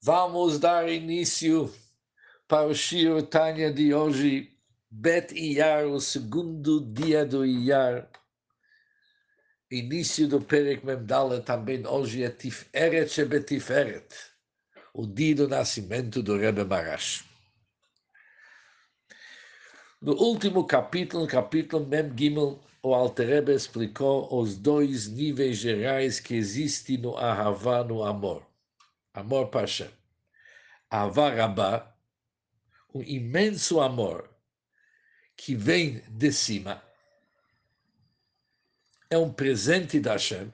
Vamos dar início para o Shir Tanya de hoje, Bet Iyar, o segundo dia do Iyar. Início do Perek Memdala também hoje é Tiferet Shebetiferet, o dia do nascimento do Rebbe Marash. No último capítulo, capítulo Mem Gimel, o Alter explicou os dois níveis gerais que existem no Ahavá, no amor amor para Hashem. Avarabá, um imenso amor que vem de cima, é um presente da Hashem.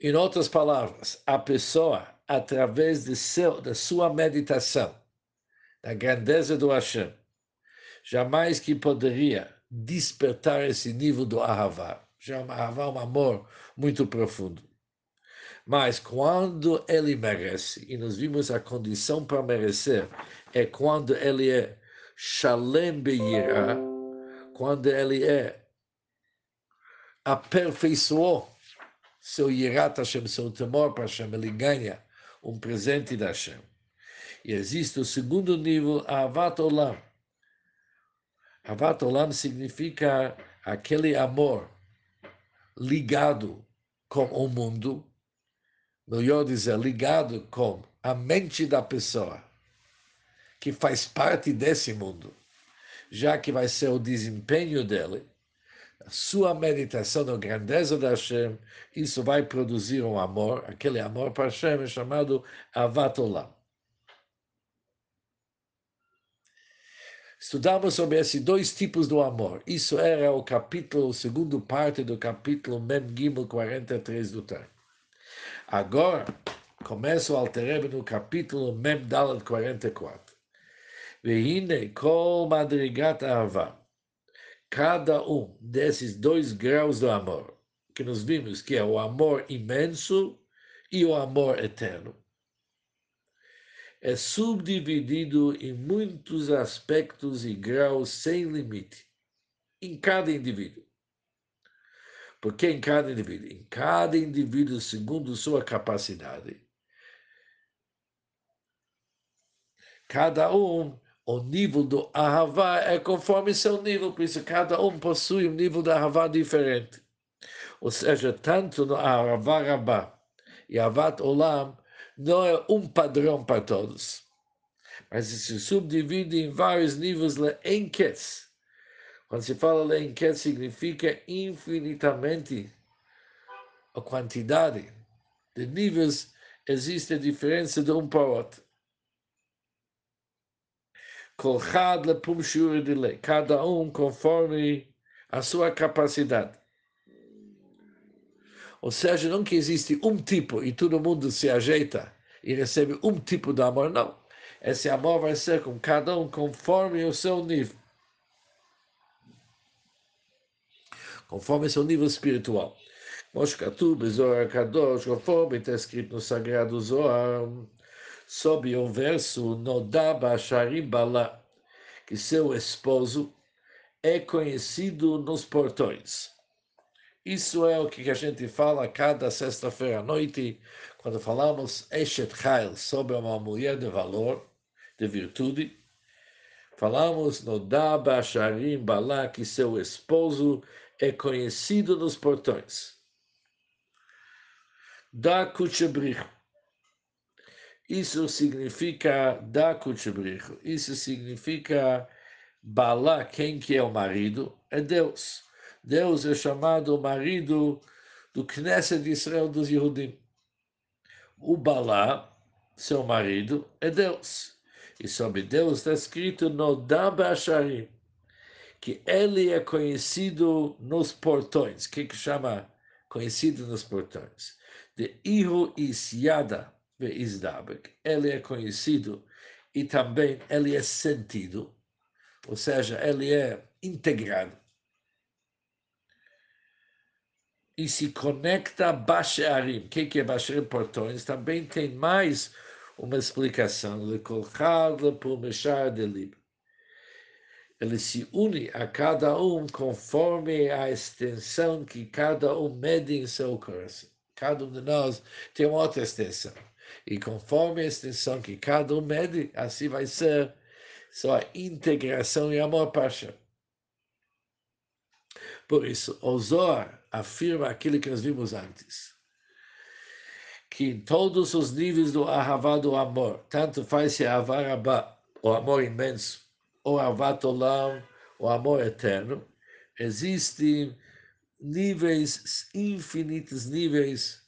Em outras palavras, a pessoa, através de seu, da sua meditação, da grandeza do Hashem, jamais que poderia despertar esse nível do Ahavá. Já é um Ahavá, um amor muito profundo. Mas quando ele merece, e nós vimos a condição para merecer, é quando ele é Shalem Beira, quando ele é aperfeiçoou seu Yirat Hashem, seu temor para Hashem, ele ganha um presente da Hashem. E existe o segundo nível, Avat Olam. Avat Olam significa aquele amor ligado com o mundo, melhor dizer, ligado com a mente da pessoa, que faz parte desse mundo, já que vai ser o desempenho dele, a sua meditação na grandeza da Hashem, isso vai produzir um amor, aquele amor para Hashem chamado Avatolam. Estudamos sobre esses dois tipos do amor. Isso era o capítulo, a segunda parte do capítulo Mem Gimel 43 do Tarek. Agora, começa o Alter no capítulo Mem Dalet 44. Vehine kol madrigat ahava. Cada um desses dois graus do amor, que nós vimos que é o amor imenso e o amor eterno, é subdividido em muitos aspectos e graus sem limite, em cada indivíduo. Porque em cada indivíduo, em cada indivíduo, segundo sua capacidade, cada um, o nível do Ahavá é conforme seu nível, por isso cada um possui um nível de Ahavá diferente. Ou seja, tanto no Ahavá Rabá e Avat Olam, não é um padrão para todos, mas se subdivide em vários níveis em Ketz quando se fala Lenket, significa infinitamente a quantidade de níveis, existe a diferença de um para o outro. Cada um conforme a sua capacidade. Ou seja, não que existe um tipo e todo mundo se ajeita e recebe um tipo de amor, não. Esse amor vai ser com cada um conforme o seu nível. Conforme seu nível espiritual. Moshkatu, Bezor Kadosh, conforme está escrito no Sagrado Zohar, sob o verso Nodaba Sharim Bala, que seu esposo é conhecido nos portões. Isso é o que a gente fala cada sexta-feira à noite, quando falamos Eshet sobre uma mulher de valor, de virtude. Falamos no Daba Sharim que seu esposo é conhecido nos portões. Da Kutchebrich. Isso significa da Kutchebrich. Isso significa Balá, quem que é o marido? É Deus. Deus é chamado o marido do Knesset de Israel dos Yehudim. O Balá, seu marido, é Deus. E sobre Deus está escrito no Daba Asharim que ele é conhecido nos portões. O que, que chama conhecido nos portões? De Ihu Isyada Izdabek. Ele é conhecido e também ele é sentido, ou seja, ele é integrado. E se conecta a Basharim. O que, é Basharim portões? Também tem mais uma explicação. Le por mexar de livro ele se une a cada um conforme a extensão que cada um mede em seu coração. Cada um de nós tem uma outra extensão. E conforme a extensão que cada um mede, assim vai ser sua integração e amor para Hashem. Por isso, o Zohar afirma aquilo que nós vimos antes. Que em todos os níveis do Ahavá, do amor, tanto faz se Avarabá, o amor imenso, ou Avat Olam, o amor eterno, existem níveis, infinitos níveis,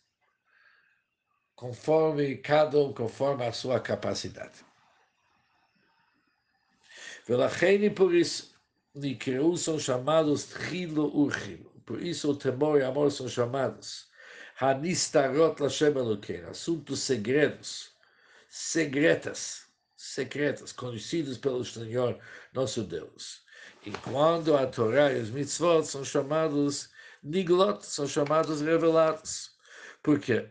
conforme cada um, conforme a sua capacidade. Velachene, por isso, Nikeu são chamados Trilo Urchim. Por isso o temor e amor são chamados Hanistarot Lashem Elokein, assuntos segredos, secretas, secretas, conhecidos pelo Senhor nosso Deus. Enquanto a Torá e os mitzvot são chamados Niglot, são chamados revelados. Por quê?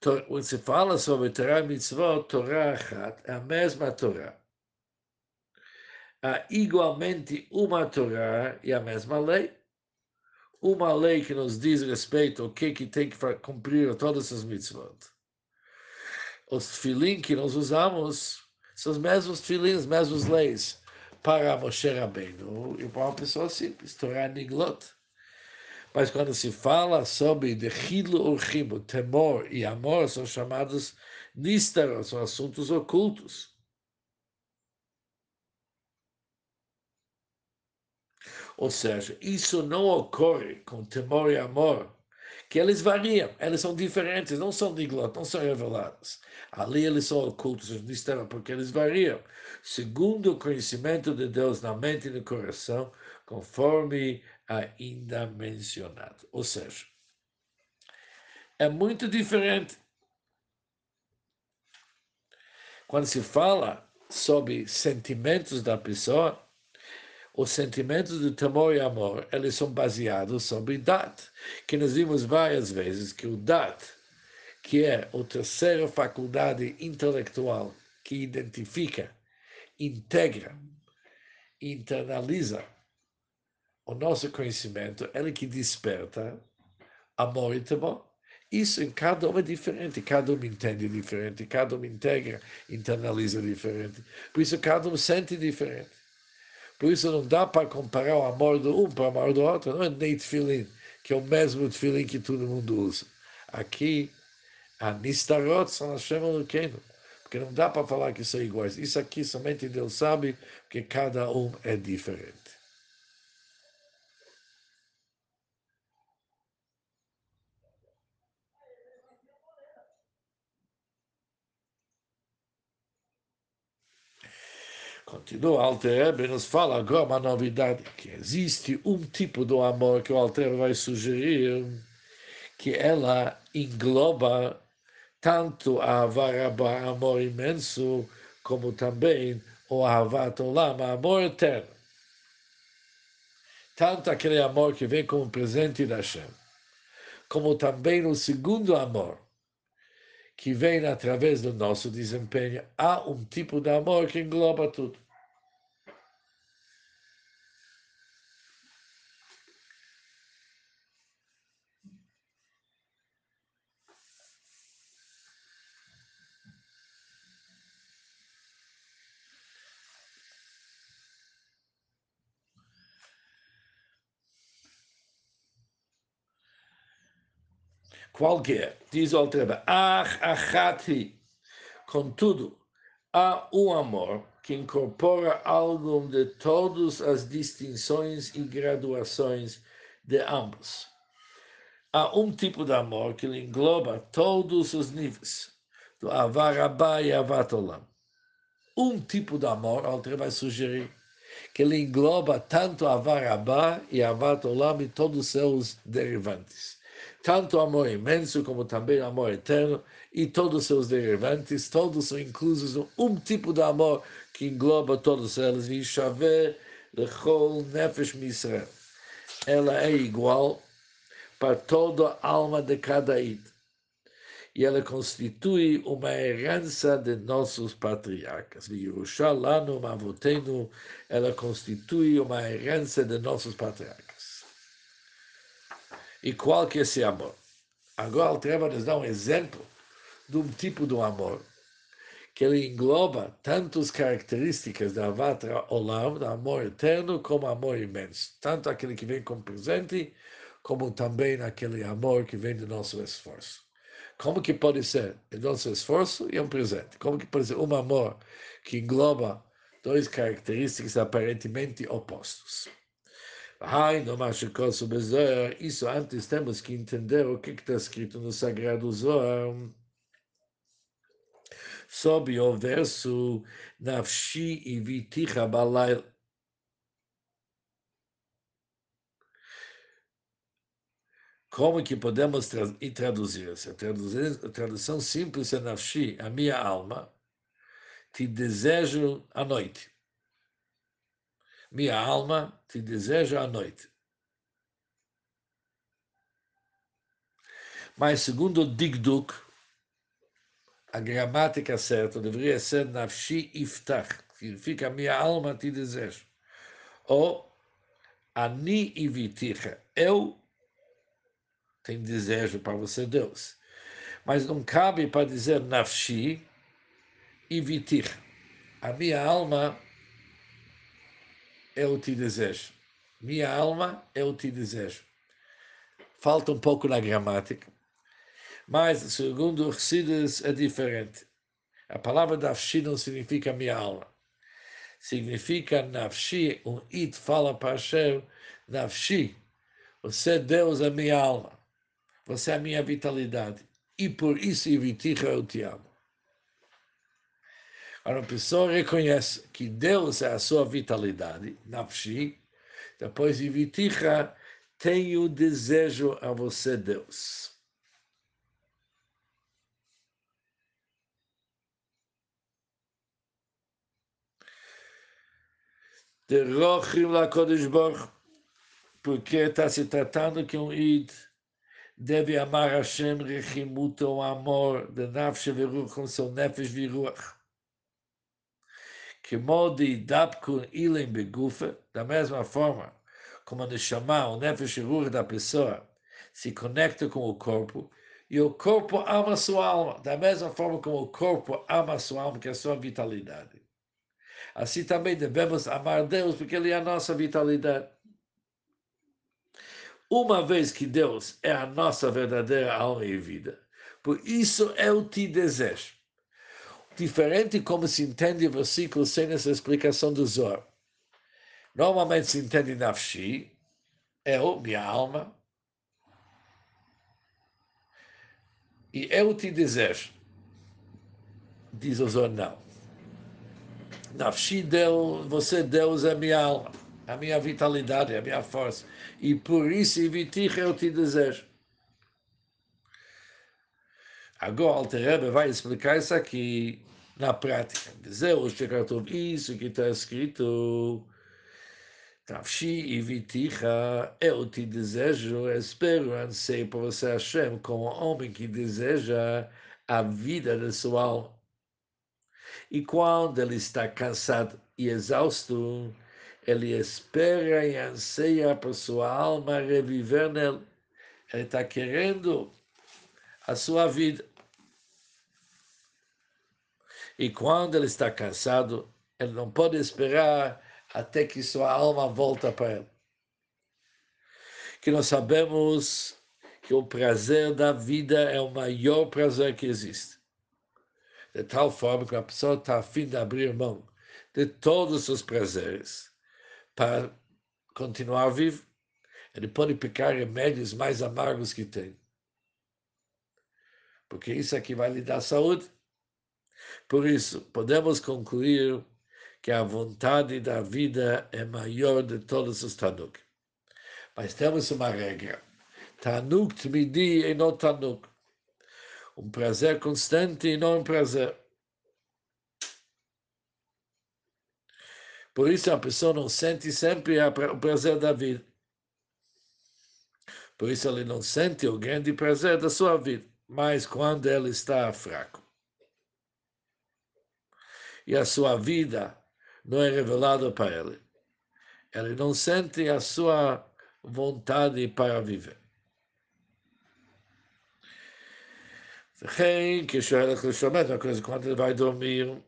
Quando se fala sobre Torá e mitzvot, Torá é a mesma Torá há igualmente uma Torá e a mesma lei. Uma lei que nos diz respeito ao que, que tem que cumprir todas as mitzvot. Os filim que nós usamos são os mesmos filim, as mesmas leis para Moshe Rabbeinu e para uma pessoa simples, Torá Niglot. Mas quando se fala sobre Dechilo Urchim, temor e amor, são chamados Nistaros, são assuntos ocultos. Ou seja, isso não ocorre com temor e amor, que eles variam, eles são diferentes, não são diglot, não são revelados. Ali eles são ocultos, mistério, porque eles variam, segundo o conhecimento de Deus na mente e no coração, conforme ainda mencionado. Ou seja, é muito diferente. Quando se fala sobre sentimentos da pessoa, os sentimentos de temor e amor, eles são baseados sobre Dat, que nós vimos várias vezes que o Dat, que é a terceira faculdade intelectual que identifica, integra, internaliza o nosso conhecimento, ele que desperta amor e temor. Isso em cada um é diferente, cada um entende diferente, cada um integra, internaliza diferente. Por isso cada um sente diferente. Por isso não dá para comparar o amor do um para o amor do outro. Não é nem tefilin, que é o mesmo tefilin que todo mundo usa. Aqui, a nistarot são Hashem Elokeinu. Porque não dá para falar que são iguais. Isso aqui somente Deus sabe, que cada um é diferente. Continua, Alter Rebbe nos fala agora uma novidade, que existe um tipo de amor que o Alter vai sugerir, que ela engloba tanto a Avarabá, amor imenso, como também o Ahavat Olam, amor eterno. Tanto aquele amor que vem como presente da Hashem, como também o segundo amor, que vem através do nosso desempenho, há um tipo de amor que engloba tudo. Qualquer. Diz o Altreba, achati. Contudo, há um amor que incorpora algo de todas as distinções e graduações de ambos. Há um tipo de amor que engloba todos os níveis, do Avarabá e Avatolam. Um tipo de amor, Alter vai sugerir, que engloba tanto Avarabá e Avatolam e todos os seus derivantes tanto amor imenso como também amor eterno e todos os seus derivantes, todos são inclusos em um tipo de amor que engloba todos eles, e Shaver Lechol Nefesh Misrael. Ela é igual para toda a alma de cada id. E ela constitui uma herança de nossos patriarcas. Yerushalanu Mavotenu, ela constitui uma herança de nossos patriarcas. E qual que é esse amor? Agora, o Treba nos dá um exemplo de um tipo de amor que ele engloba tantas características da Vatra Olam, do amor eterno, como amor imenso. Tanto aquele que vem como presente, como também aquele amor que vem do nosso esforço. Como que pode ser o nosso esforço e um presente? Como que pode ser um amor que engloba duas características aparentemente opostas? Ai, no Machucoso Bezoar, isso antes temos que entender o que está escrito no Sagrado Zohar sob o verso Nafshi e Viticha Balail. Como que podemos tra traduzir isso? A tradução simples é Nafshi, a minha alma, te desejo à noite. Minha alma te deseja à noite. Mas segundo Digduk, a gramática certa deveria ser nafshi iftach, significa minha alma te deseja. Ou ani iviticha, eu tenho desejo para você, Deus. Mas não cabe para dizer nafshi iviticha. A minha alma, eu te desejo. Minha alma, eu te desejo. Falta um pouco na gramática mas, segundo Chassidus, é diferente. A palavra nafshi não significa minha alma. Significa nafshi, um it fala para Hashem, nafshi, você, Deus, é minha alma. Você é a minha vitalidade. E por isso, Iviticha, eu te amo. Agora, a pessoa reconhece que Deus é a sua vitalidade, nafshi, depois, Iviticha, tem o desejo a você, Deus. de Rochim la Kodesh Baruch, porque está se tratando que um Id deve amar Hashem rechimuta, o amor de nafshe veruch, com seu nefesh viruach. Que mode dapkun ilem begufa, da mesma forma como a chamar o nefesh da pessoa se conecta com o corpo, e o corpo ama sua alma, da mesma forma como o corpo ama sua alma, que é a sua vitalidade. Assim também devemos amar Deus, porque Ele é a nossa vitalidade. Uma vez que Deus é a nossa verdadeira alma e vida, por isso eu te desejo. Diferente como se entende o versículo sem essa explicação do Zohar. Normalmente se entende nafshi, eu, minha alma, e eu te desejo. Diz o Zohar, não. Nafshi deu, você Deus é minha alma, a minha vitalidade, a minha força. E por isso, Ivitich, eu te desejo. Agora, Alter vai explicar isso aqui na prática. Dizer o Shekatov, isso que está escrito. Nafshi e Viticha, eu te desejo, espero, anseio por você, Hashem, como homem que deseja a vida da sua alma. E quando ele está cansado e exausto, ele espera e anseia para sua alma reviver nele. Ele está querendo a sua vida. E quando ele está cansado, ele não pode esperar até que sua alma volta para ele. Que nós sabemos que o prazer da vida é o maior prazer que existe de tal forma que a pessoa está a fim de abrir mão de todos os prazeres para continuar vivo. Ele pode pecar remédios mais amargos que tem. Porque isso aqui vai lhe dar saúde. Por isso, podemos concluir que a vontade da vida é maior de todos os Tanuk. Mas temos uma regra. Tanuk tmidi e não Tanuk um prazer constante e não um prazer. Por isso a pessoa não sente sempre o prazer da vida. Por isso ele não sente o grande prazer da sua vida, mas quando ele está fraco E a sua vida não é revelada para ele. Ele não sente a sua vontade para viver. וכן כשהולך לשומט, quando ele vai dormir,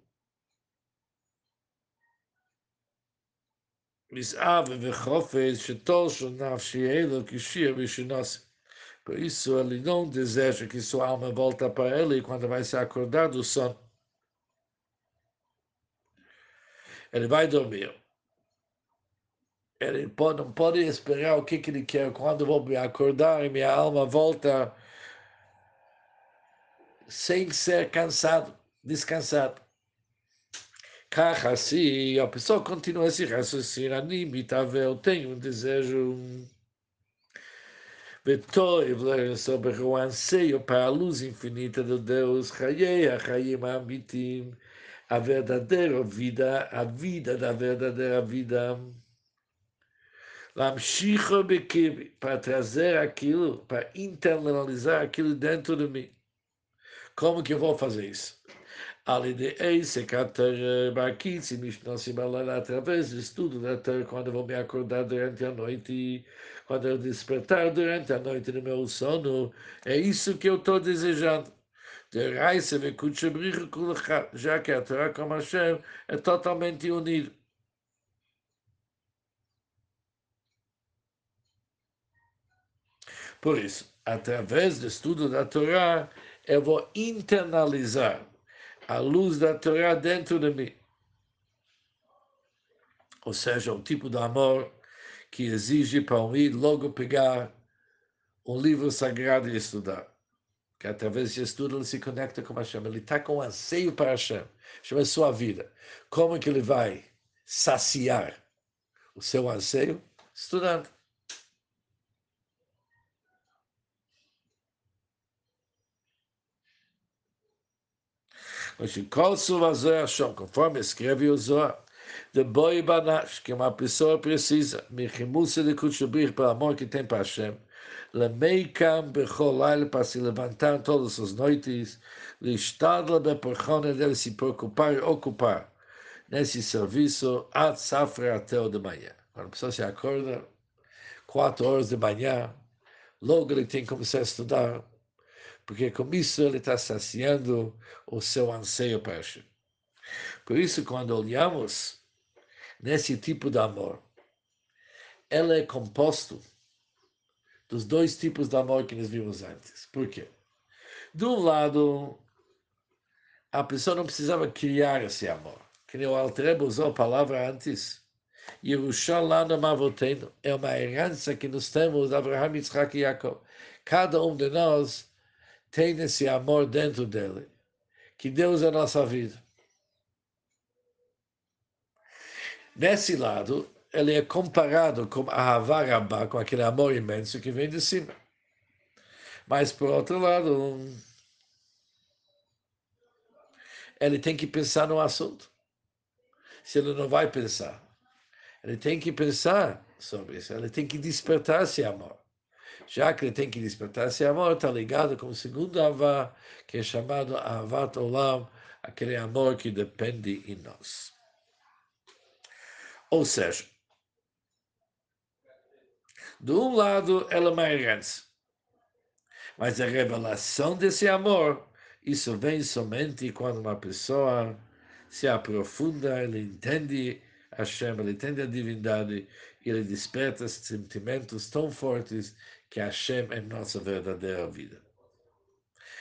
מסעב וחופש שתול של נפשי אלו כשיר ושנוסי. Por isso, ele não deseja que sua alma volte para ele quando vai se acordar do sono. Ele vai dormir. Ele pode, não pode esperar o que, que ele quer. Quando vou me acordar e minha alma volta sem ser cansado, descansado. Caja, assim, a pessoa continua a se raciocinar, eu tenho um desejo sobre o anseio para a luz infinita de Deus, Chayei Achayim Amitim, a verdadeira vida, a vida da verdadeira vida. Para trazer aquilo, para internalizar aquilo dentro de mim. Como que eu vou fazer isso? Através do estudo da quando eu vou me acordar durante a noite, quando eu despertar durante a noite no meu sono, é isso que eu estou desejando. Já que a Torá com Hashem é totalmente unido. Por isso, através do estudo da Torá, eu vou internalizar a luz da Torá dentro de mim. Ou seja, um tipo de amor que exige para mim logo pegar um livro sagrado e estudar. Que através de estudo ele se conecta com Hashem. Ele está com anseio para Hashem. É sua vida. Como que ele vai saciar o seu anseio? Estudando. conforme escreve o Zohar, de boi banash, que uma pessoa precisa, michimusa de kutshabir, pelo amor que tem para Hashem, lemeikam becholal, para se levantar todas as noites, listadla beporchona, deve se preocupar e ocupar nesse serviço, ad safra até o de manhã. Quando a pessoa se acorda, quatro horas de manhã, logo ele tem que começar a estudar, porque com isso ele está saciando o seu anseio para. Por isso, quando olhamos nesse tipo de amor, ela é composto dos dois tipos de amor que nós vimos antes. Por quê? De um lado, a pessoa não precisava criar esse amor. Que nem o Altrebo usou a palavra antes. Yerushalayim Mavotenu é uma herança que nós temos Abraham, Yitzhak e Jacob. Cada um de nós tem esse amor dentro dele, que Deus é a nossa vida. Nesse lado, ele é comparado com a Havarabá, com aquele amor imenso que vem de cima. Mas, por outro lado, ele tem que pensar no assunto. Se ele não vai pensar, ele tem que pensar sobre isso, ele tem que despertar esse amor já que ele tem que despertar esse amor, está ligado com o segundo Avá, que é chamado Avat Olam, aquele amor que depende em nós. Ou seja, de um lado, ela é uma herança, mas a revelação desse amor, isso vem somente quando uma pessoa se aprofunda, ele entende Hashem, ele entende a divindade, ele desperta sentimentos tão fortes que Hashem é nossa verdadeira vida.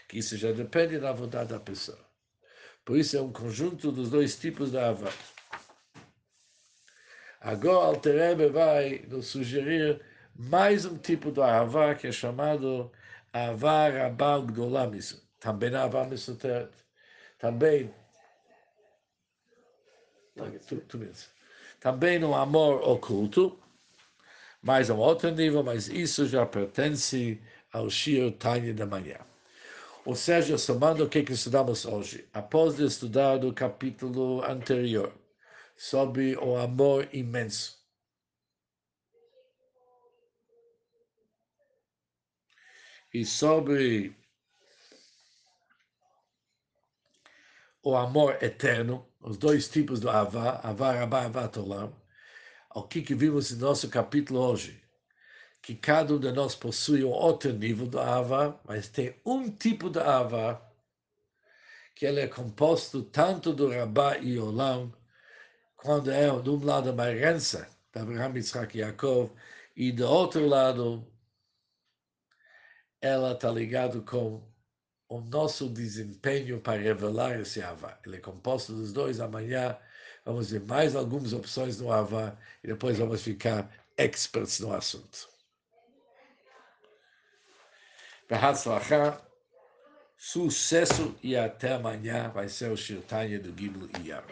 Que isso já depende da vontade da pessoa. Por isso é um conjunto dos dois tipos de Ava. Agora Alterebe vai nos sugerir mais um tipo de Ava que é chamado Ava Rabal Gdolamisu. Também Ava Misuteret. Também também no amor oculto, mais a um outro nível, mas isso já pertence ao Shir Tanya da manhã. Ou seja, somando o que, que estudamos hoje, após de estudar o capítulo anterior sobre o amor imenso, e sobre o amor eterno, os dois tipos do Avá, Avá Rabá, Avá Tolam, ao que, que vimos em nosso capítulo hoje, que cada um de nós possui um outro nível de Ava, mas tem um tipo de Ava que ele é composto tanto do Rabá e Olam, quando é, de um lado, uma herança da Abraham, Yitzhak e Yaakov, e do outro lado, ela está ligada com o nosso desempenho para revelar esse Avá. Ele é composto dos dois. Amanhã vamos ver mais algumas opções no Avá e depois vamos ficar experts no assunto. Sucesso e até amanhã vai ser o Shirtanya do Gimlo Iyar.